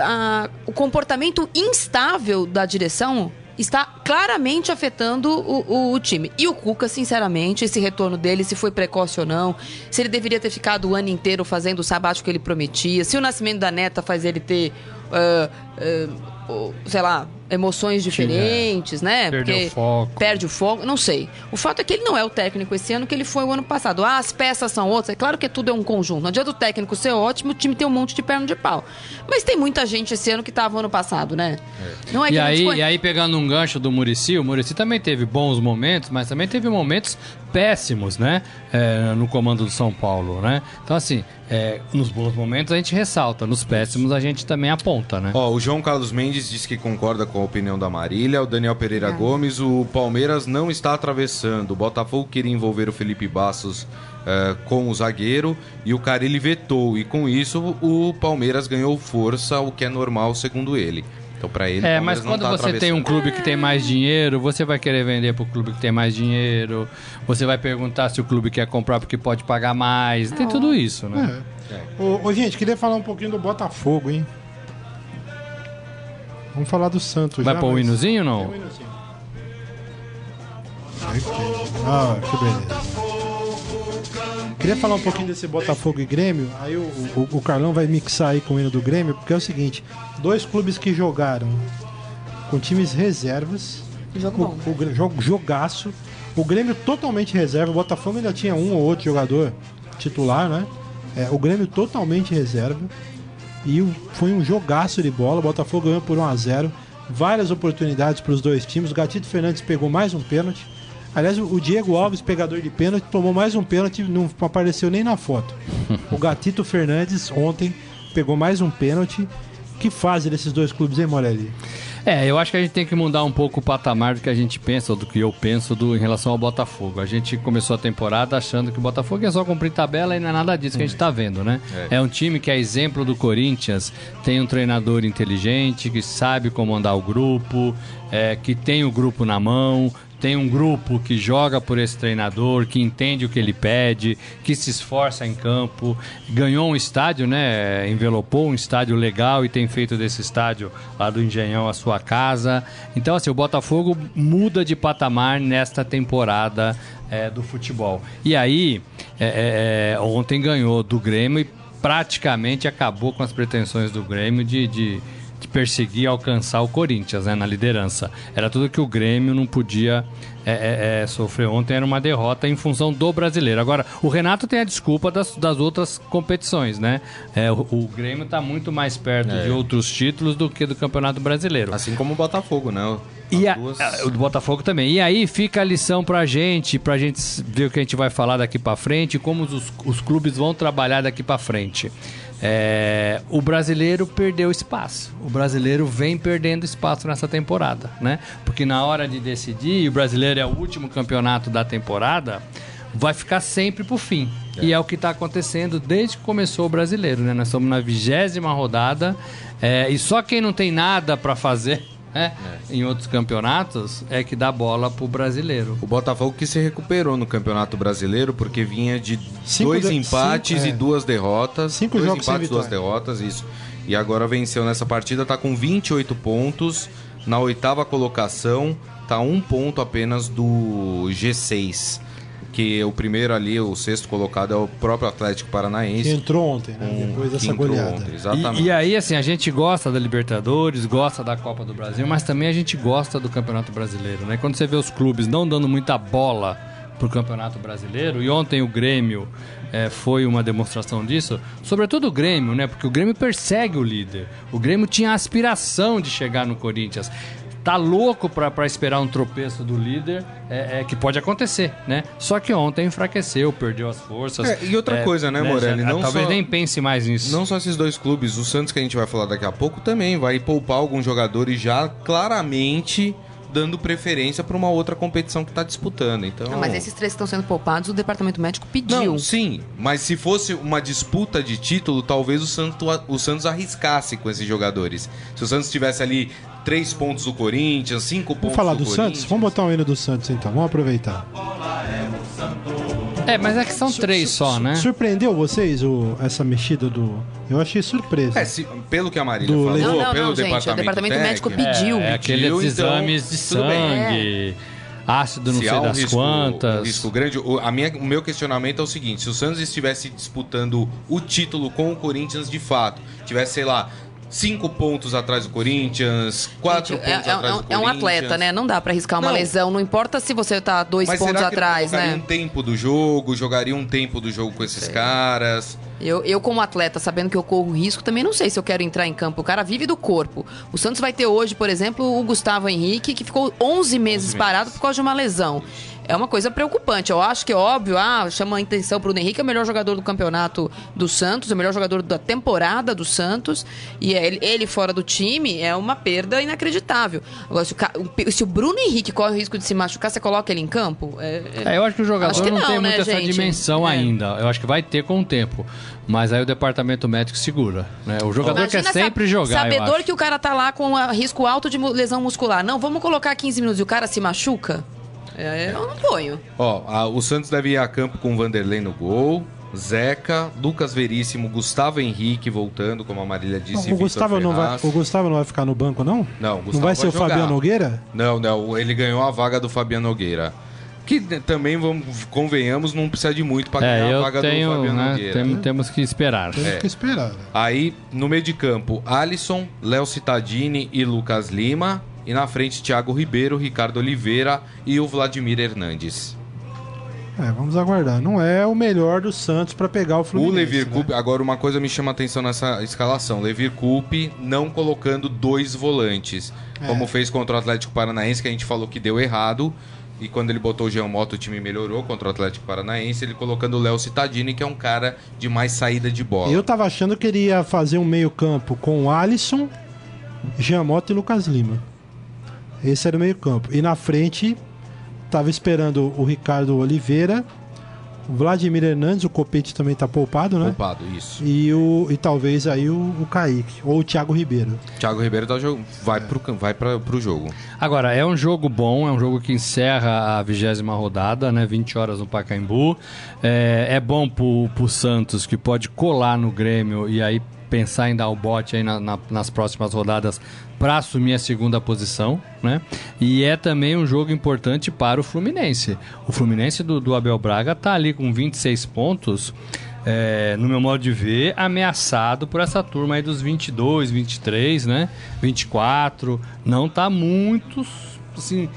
a- o comportamento instável da direção está claramente afetando o, o, o, time. E o Cuca, sinceramente, esse retorno dele, se foi precoce ou não, se ele deveria ter ficado o ano inteiro fazendo o sabático que ele prometia, se o nascimento da neta faz ele ter. Uh, uh, sei lá, emoções diferentes, Sim, é. né? Perde Porque o foco. Perde o foco, não sei. O fato é que ele não é o técnico esse ano que ele foi o ano passado. Ah, as peças são outras. É claro que tudo é um conjunto. Não adianta o técnico ser ótimo, o time tem um monte de perna de pau. Mas tem muita gente esse ano que estava ano passado, né? É. Não é que e, aí, e aí, pegando um gancho do Murici, o Murici também teve bons momentos, mas também teve momentos péssimos, né? É, no comando do São Paulo, né? Então, assim, é, nos bons momentos a gente ressalta, nos péssimos a gente também aponta, né? Ó, o João Carlos Mendes disse que concorda com a opinião da Marília, o Daniel Pereira é. Gomes, o Palmeiras não está atravessando, o Botafogo queria envolver o Felipe Bastos é, com o zagueiro e o Carilli vetou, e com isso o Palmeiras ganhou força, o que é normal segundo ele. Então, para ele, é, mas quando tá você tem um clube que tem mais dinheiro, você vai querer vender para o clube que tem mais dinheiro. Você vai perguntar se o clube quer comprar porque pode pagar mais. Tem tudo isso, né? É. É. Ô, ô, gente, queria falar um pouquinho do Botafogo, hein? Vamos falar do Santos. Vai pôr o hinozinho ou não? Ah, que beleza. Queria falar um pouquinho desse Botafogo e Grêmio. Aí o, o, o, Carlão vai mixar aí com o hino do Grêmio, porque é o seguinte: dois clubes que jogaram com times reservas. Jogo o, o, jogo, jogaço. O Grêmio totalmente reserva. O Botafogo ainda tinha um ou outro jogador titular, né? É, o Grêmio totalmente reserva. E foi um jogaço de bola. O Botafogo ganhou por 1 a 0 Várias oportunidades para os dois times. O Gatito Fernandes pegou mais um pênalti. Aliás, o Diego Alves, pegador de pênalti, tomou mais um pênalti, não apareceu nem na foto. O Gatito Fernandes, ontem, pegou mais um pênalti. Que fase desses dois clubes, hein, Morelli? É, eu acho que a gente tem que mudar um pouco o patamar do que a gente pensa, ou do que eu penso do, em relação ao Botafogo. A gente começou a temporada achando que o Botafogo é só cumprir tabela e não é nada disso que a gente está vendo, né? É. é. um time que é exemplo do Corinthians, tem um treinador inteligente, que sabe comandar o grupo, é, que tem o grupo na mão, tem um grupo que joga por esse treinador, que entende o que ele pede, que se esforça em campo, ganhou um estádio, né? Envelopou um estádio legal e tem feito desse estádio lá do Engenhão a sua casa. Então, assim, o Botafogo muda de patamar nesta temporada é, do futebol. E aí, é, é, é ontem ganhou do Grêmio e praticamente acabou com as pretensões do Grêmio de, de de perseguir alcançar o Corinthians né, na liderança. Era tudo que o Grêmio não podia é, é, é, sofrer ontem, era uma derrota em função do brasileiro. Agora, o Renato tem a desculpa das, das outras competições, né? É, o, o, Grêmio está muito mais perto de é. outros títulos do que do Campeonato Brasileiro. Assim como o Botafogo, né? e a, duas... o do Botafogo também. E aí fica a lição pra gente, pra gente ver o que a gente vai falar daqui para frente, como os, os clubes vão trabalhar daqui para frente. É, o brasileiro perdeu espaço. O brasileiro vem perdendo espaço nessa temporada, né? Porque na hora de decidir, o brasileiro é o último campeonato da temporada, vai ficar sempre pro fim. É. E é o que está acontecendo desde que começou o brasileiro, né? Nós estamos na vigésima rodada é, e só quem não tem nada para fazer né? É. em outros campeonatos, é que dá bola pro brasileiro. O Botafogo que se recuperou no Campeonato Brasileiro porque vinha de cinco dois de... empates cinco, é. e duas derrotas. Cinco dois jogos empates, duas derrotas, isso. E agora venceu nessa partida, tá com 28 pontos na oitava colocação, tá um ponto apenas do G6 que o primeiro ali, o sexto colocado é o próprio Atlético Paranaense. Que entrou ontem, né? Um, Depois dessa goleada. Ontem, exatamente. E, e, aí, assim, a gente gosta da Libertadores, gosta da Copa do Brasil, mas também a gente gosta do Campeonato Brasileiro, né? Quando você vê os clubes não dando muita bola pro Campeonato Brasileiro, e ontem o Grêmio é, foi uma demonstração disso, sobretudo o Grêmio, né? Porque o Grêmio persegue o líder. O Grêmio tinha a aspiração de chegar no Corinthians tá louco para esperar um tropeço do líder, é, é, que pode acontecer, né? Só que ontem enfraqueceu, perdeu as forças. É, e outra é, coisa, né, né Morelli? não talvez só, nem pense mais nisso. Não só esses dois clubes, o Santos que a gente vai falar daqui a pouco também vai poupar alguns jogadores já claramente dando preferência para uma outra competição que está disputando. Então, não, mas esses três que estão sendo poupados, o departamento médico pediu. Não, sim, mas se fosse uma disputa de título, talvez o Santos, o Santos arriscasse com esses jogadores. Se o Santos tivesse ali três pontos do Corinthians, cinco pontos Vamos falar do, do Santos? Vamos botar o hino do Santos então, vamos aproveitar. A bola é É, mas é que são três só, né? Surpreendeu vocês o, essa mexida do. Eu achei surpresa. É, se- pelo que a Marília Do falou, Não, não, pelo não, gente. departamento, O departamento médico técnico, pediu. É, aqueles Pediu, então, exames de tudo sangue, ácido não se sei há um das risco, quantas. um risco grande, o, a minha, o meu questionamento é o seguinte: se o Santos estivesse disputando o título com o Corinthians de fato, tivesse, sei lá, cinco pontos atrás do Corinthians, quatro Gente, é, pontos é- atrás é- do é um Corinthians. atleta, né? Não dá pra arriscar uma Não. lesão. Não importa se você tá dois Mas pontos será que atrás, né? um tempo do jogo, jogaria um tempo do jogo com esses caras? Eu, eu, como atleta, sabendo que eu corro risco, também não sei se eu quero entrar em campo. O cara vive do corpo. O Santos vai ter hoje, por exemplo, o Gustavo Henrique, que ficou 11 meses meses. parado por causa de uma lesão. É uma coisa preocupante. Eu acho que é óbvio, ah, chama a atenção pro Henrique, é o melhor jogador do campeonato do Santos, é o melhor jogador da temporada do Santos. E é ele, ele fora do time é uma perda inacreditável. Agora, se o, se o Bruno Henrique corre o risco de se machucar, você coloca ele em campo? É, é- É, eu acho que o jogador que não, não, tem né, muito essa gente? dimensão É. ainda. Eu acho que vai ter com o tempo. Mas aí o departamento médico segura. Né? O jogador Imagina quer sempre jogar. Sabedor que o cara tá lá com risco alto de lesão muscular. Não, vamos colocar 15 minutos e o cara se machuca? É, eu não ponho. Ó, a- o Santos deve ir a campo com o Vanderlei no gol. Zeca, Lucas Veríssimo, Gustavo Henrique voltando, como a Marília disse. o, Vitor Gustavo não vai, o Gustavo não vai ficar no banco, não? Não, o não Gustavo vai ser o jogar. Fabiano Nogueira? Não, não, ele ganhou a vaga do Fabiano Nogueira. Que também, vamos, convenhamos, não precisa de muito para ganhar É, a eu vaga do tenho, Fabiano né, Nogueira. tem- temos que esperar. Temos É. que esperar. né? Aí, no meio de campo, Alisson, Léo Cittadini e Lucas Lima. E na frente, Thiago Ribeiro, Ricardo Oliveira e o Vladimir Hernandes. É, vamos aguardar. Não é o melhor do Santos pra pegar o Fluminense. o Levir né? Coupe, agora uma coisa me chama a atenção nessa escalação. Levir Coupe não colocando dois volantes, É. como fez contra o Atlético Paranaense, que a gente falou que deu errado. E quando ele botou o Jean Mota, o time melhorou contra o Atlético Paranaense, ele colocando o Léo Cittadini, que é um cara de mais saída de bola. Eu tava achando que ele ia fazer um meio-campo com o Alisson, Giamotto e Lucas Lima. Esse era o meio-campo. E na frente, tava esperando o Ricardo Oliveira, o Vladimir Hernandes, o Copete também tá poupado, né? Poupado, isso. E, o, e talvez aí o, o Kaique, ou o Thiago Ribeiro. Thiago Ribeiro tá vai, pro, vai pra, pro jogo. Agora, é um jogo bom, é um jogo que encerra a vigésima rodada, né? 20 horas no Pacaembu. É, é bom pro, pro Santos, que pode colar no Grêmio e aí pensar em dar o bote aí na- na- nas próximas rodadas para assumir a segunda posição, né? E é também um jogo importante para o Fluminense. O Fluminense do, do Abel Braga tá ali com 26 pontos. é, no meu modo de ver, ameaçado por essa turma aí dos 22, 23, né? 24. Não tá muito, assim,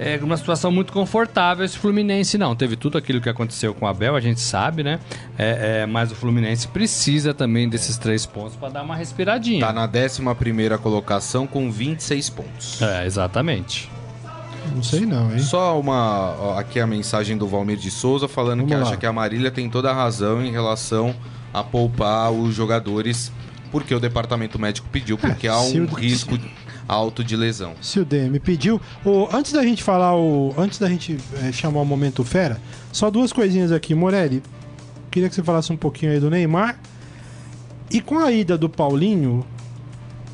é uma situação muito confortável esse Fluminense, não. Teve tudo aquilo que aconteceu com o Abel, a gente sabe, né? É, é, mas o Fluminense precisa também desses três pontos para dar uma respiradinha. Tá na 11 colocação com 26 pontos. É, exatamente. Não sei não, hein? Só uma. ó, Aqui a mensagem do Valmir de Souza falando Vamos que lá. acha que a Marília tem toda a razão em relação a poupar os jogadores porque o departamento médico pediu, porque há se um risco alto de lesão. Se o DM pediu. O, antes da gente falar o. Antes da gente eh, chamar o momento fera, só duas coisinhas aqui, Morelli. Queria que você falasse um pouquinho aí do Neymar. E com a ida do Paulinho,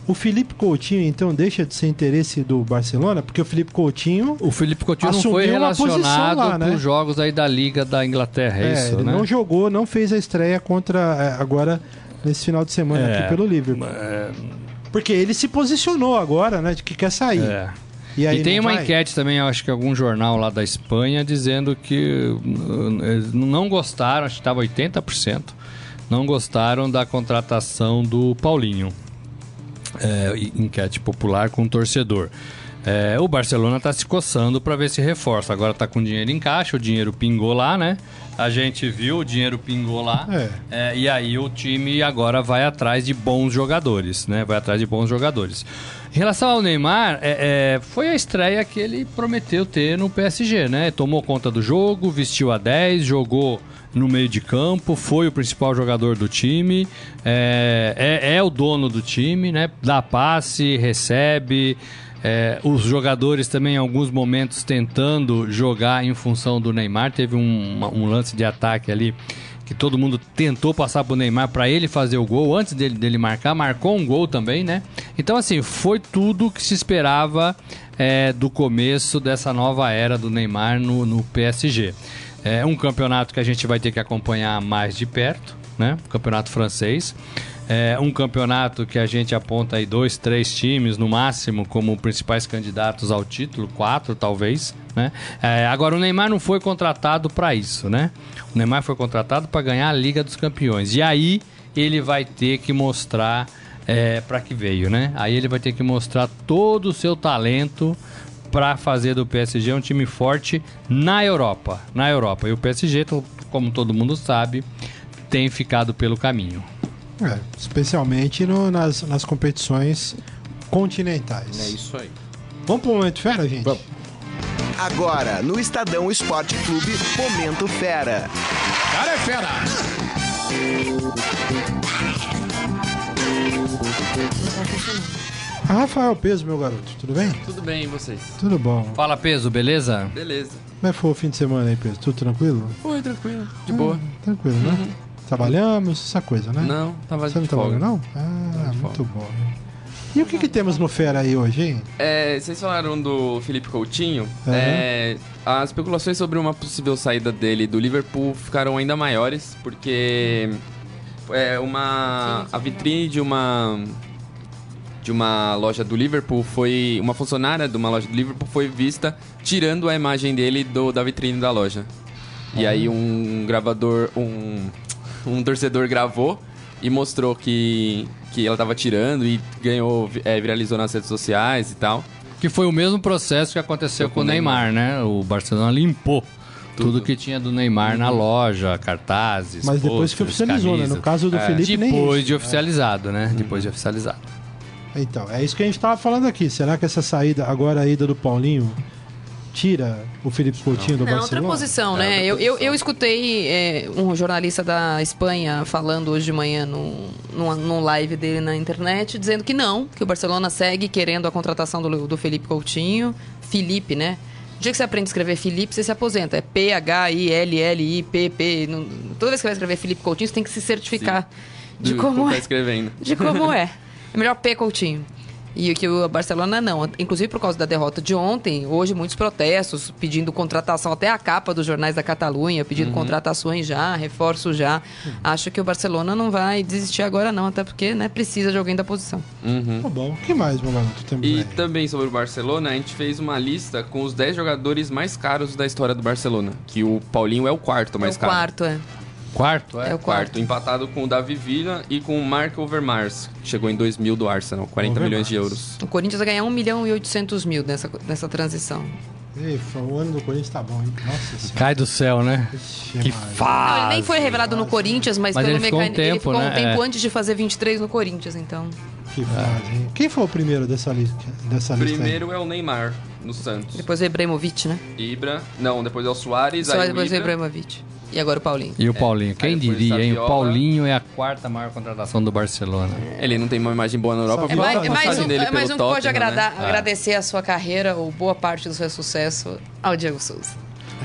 o Felipe Coutinho, então, deixa de ser interesse do Barcelona? Porque o Felipe Coutinho. O Felipe Coutinho não foi Assumiu uma posição relacionado lá, né? com os jogos aí da Liga da Inglaterra, é, é, isso, ele né? não jogou, não fez a estreia contra. eh, agora, nesse final de semana É, aqui pelo Liverpool. Porque ele se posicionou agora, né? De que quer sair. É. E, E tem uma vai? enquete também, acho que algum jornal lá da Espanha, dizendo que eles não gostaram, acho que estava 80%, não gostaram da contratação do Paulinho. É, enquete popular com torcedor. É, o Barcelona está se coçando para ver se reforça. Agora está com dinheiro em caixa, o dinheiro pingou lá, né? A gente viu, o dinheiro pingou lá. É. É, e aí o time agora vai atrás de bons jogadores, né? Vai atrás de bons jogadores. Em relação ao Neymar, é, é, foi a estreia que ele prometeu ter no PSG, né? Tomou conta do jogo, vestiu a 10, jogou no meio de campo, foi o principal jogador do time, é, é- é o dono do time, né? Dá passe, recebe. É, os jogadores também, em alguns momentos, tentando jogar em função do Neymar. Teve um, um lance de ataque ali que todo mundo tentou passar pro Neymar para ele fazer o gol antes dele, dele marcar, marcou um gol também, né? Então, assim, foi tudo que se esperava é, do começo dessa nova era do Neymar no, no PSG. É um campeonato que a gente vai ter que acompanhar mais de perto, né? Campeonato francês. É um campeonato que a gente aponta aí dois, três times no máximo como principais candidatos ao título, quatro talvez, né? É, agora o Neymar não foi contratado para isso, né? O Neymar foi contratado para ganhar a Liga dos Campeões e aí ele vai ter que mostrar é, para que veio, né? Aí ele vai ter que mostrar todo o seu talento para fazer do PSG um time forte na Europa, na Europa. E o PSG, como todo mundo sabe, tem ficado pelo caminho. É, especialmente no- nas, nas competições continentais. É isso aí. Vamos pro momento fera, gente? Vamos. Agora, no Estadão Esporte Clube, Momento Fera. Cara é fera! Rafael Peso, meu garoto, tudo bem? Tudo bem, e vocês? Tudo bom. Fala peso, beleza? Beleza. Como é que foi o fim de semana aí, Peso? Tudo tranquilo? Foi, tranquilo. De boa. Tranquilo, né? Trabalhamos, essa coisa, né? Não, tava Você não trabalhou, folga. não? Ah, de muito bom. E o que, que temos no Fera aí hoje, hein? É, vocês falaram do Felipe Coutinho. Uhum. É, as especulações sobre uma possível saída dele do Liverpool ficaram ainda maiores, porque é uma a vitrine de uma de uma loja do Liverpool foi uma funcionária de uma loja do Liverpool foi vista tirando a imagem dele do, da vitrine da loja. E aí um gravador, um, um torcedor gravou e mostrou que, que ela tava tirando e ganhou, é, viralizou nas redes sociais e tal. Que foi o mesmo processo que aconteceu com o Neymar, né? O Barcelona limpou tudo, que tinha do Neymar na loja, cartazes, Mas depois que oficializou, né? camisas. No caso do É. Felipe, nem Depois de oficializado, né? Depois de oficializado. Então, é isso que a gente tava falando aqui. Será que essa saída, agora a ida do Paulinho, tira o Felipe Coutinho do Não, outra Barcelona? posição, né? Eu, eu, eu escutei é, um jornalista da Espanha falando hoje de manhã num, num, num live dele na internet, dizendo que não, que o Barcelona segue querendo a contratação do, do Felipe Coutinho. Felipe, né? O dia que você aprende a escrever Felipe, você se aposenta. É P-H-I-L-L-I-P-P. Toda vez que você vai escrever Felipe Coutinho, você tem que se certificar de como tá é escrevendo. de como é. É melhor P Coutinho. E que o Barcelona não. Inclusive por causa da derrota de ontem, hoje muitos protestos pedindo contratação, até a capa dos jornais da Catalunha, pedindo contratações já, reforço já. Acho que o Barcelona não vai desistir agora não, até porque né, precisa de alguém da posição. Uhum. Tá bom. O que mais, meu? Temos E aí? também sobre o Barcelona, a gente fez uma lista com os 10 jogadores mais caros da história do Barcelona. Que o Paulinho é o quarto mais é o caro. quarto, é. Quarto, é? É o Quarto, quarto. empatado com o Davi Villa e com o Mark Overmars, que chegou em 2000 do Arsenal, 40 milhões de euros. O Corinthians vai ganhar 1 milhão e 800 mil nessa, nessa transição. O ano do Corinthians tá bom, hein? Nossa senhora. Cai do céu, né? Ixi, Que. Não, fase. ele nem foi revelado no Corinthians, mas, Mas pelo ele ficou um mecanismo. ele tempo, ficou né? um tempo É. antes de fazer 23 no Corinthians, então. Que fase, hein? Quem foi o primeiro dessa lista? Dessa lista aí? Primeiro é o Neymar, no Santos. Depois o Ibrahimovic, né? Ibra, não, depois é o Soares, Só aí o depois o Ibra, Ibrahimovic. E agora o Paulinho. E o Paulinho? Quem Aí depois diria, hein? O. Paulinho é a quarta maior contratação do Barcelona. Ele não tem uma imagem boa na Europa, É É mais, é mais um, dele é mais pelo um que pode Tottenham, agradar, né? agradecer a sua carreira ou boa parte do seu sucesso ao Diego Souza.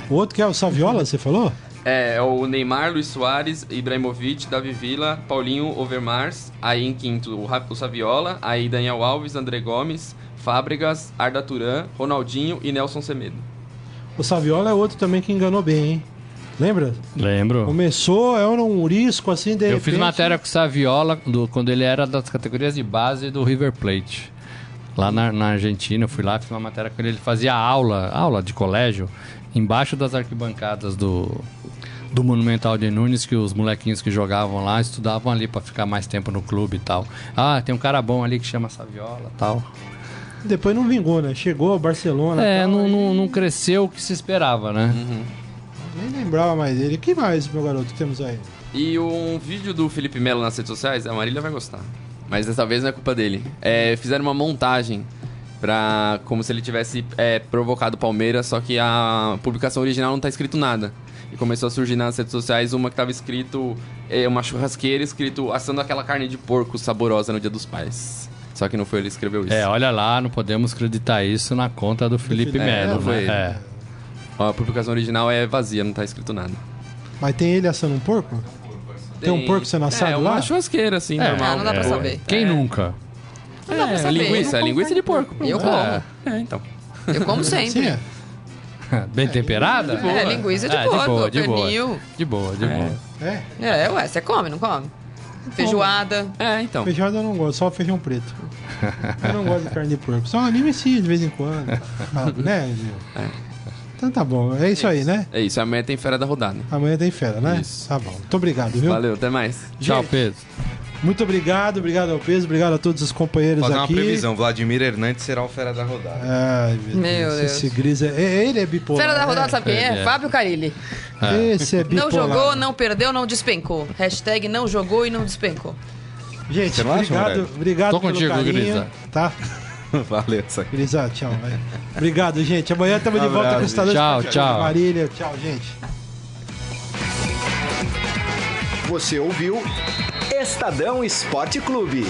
O outro que é o Saviola, você falou? É, é o Neymar, Luiz Soares, Ibrahimovic, Davi Villa, Paulinho, Overmars, aí em quinto o, o Saviola, aí Daniel Alves, André Gomes, Fábregas, Arda Turan, Ronaldinho e Nelson Semedo. O Saviola é outro também que enganou bem, hein? Lembra? Lembro. Começou, era um urisco assim, de Eu repente... fiz matéria com o Saviola do, quando ele era das categorias de base do River Plate. Lá na, na Argentina, eu fui lá, fiz uma matéria com ele. Ele fazia aula, aula de colégio, embaixo das arquibancadas do, do Monumental de Nunes, que os molequinhos que jogavam lá estudavam ali pra ficar mais tempo no clube e tal. Ah, tem um cara bom ali que chama Saviola e tal. Depois não vingou, né? Chegou ao Barcelona. É, tal, não, aí não, não cresceu o que se esperava, né? Nem lembrava mais dele. O que mais, meu garoto, temos aí? E um vídeo do Felipe Melo nas redes sociais, a Marília vai gostar. Mas dessa vez não é culpa dele. É, fizeram uma montagem pra. como se ele tivesse é, provocado o Palmeiras, só que a publicação original não tá escrito nada. E começou a surgir nas redes sociais uma que tava escrito. É, uma churrasqueira escrito assando aquela carne de porco saborosa no dia dos pais. Só que não foi ele que escreveu isso. É, olha lá, não podemos acreditar isso na conta do Felipe É, Melo, né? ele. É. A publicação original é vazia, não tá escrito nada. Mas tem ele assando um porco? Tem um porco sendo assado é, uma lá? churrasqueira, assim, É, normal. Ah, não dá pra É. saber. Quem É. nunca? Não dá pra É, saber. linguiça, é linguiça de porco. Eu como. É, é, então. Eu como Sim, sempre. é. Bem temperada? É, linguiça de Ah, porco, de boa, de boa. pernil. De boa, de boa. É, É, ué, você come, não come? Feijoada. É, então. feijão eu não gosto, só feijão preto. Eu não gosto de carne de porco. Só anime sim, de vez em quando. Ah, né, Gil? Então tá bom, é isso aí, né? É isso, amanhã tem fera da rodada. Amanhã tem fera, né? Isso. Tá bom. Muito obrigado, viu? Valeu, até mais. Tchau, Gente, Pedro. Muito obrigado, obrigado ao peso, obrigado a todos os companheiros Fazer uma aqui. previsão. Vladimir Hernandes será o fera da rodada. Ai, meu, Meu Deus, Deus. Esse Gris é, é- ele é bipolar. Fera da rodada, né? sabe quem é? É. Fábio Carilli. Esse é bipolar. Não jogou, não perdeu, não despencou. Hashtag não jogou e não despencou. Gente, acha, obrigado, Aurélio? obrigado Tô pelo contigo, carinho, Grisa. Tá? Valeu. Grisa, tchau. vai. Obrigado, gente. Amanhã estamos de volta com o Abraço, Estadão Tchau, Esporte tchau. Clube Marília. Tchau, gente. Você ouviu Estadão Esporte Clube.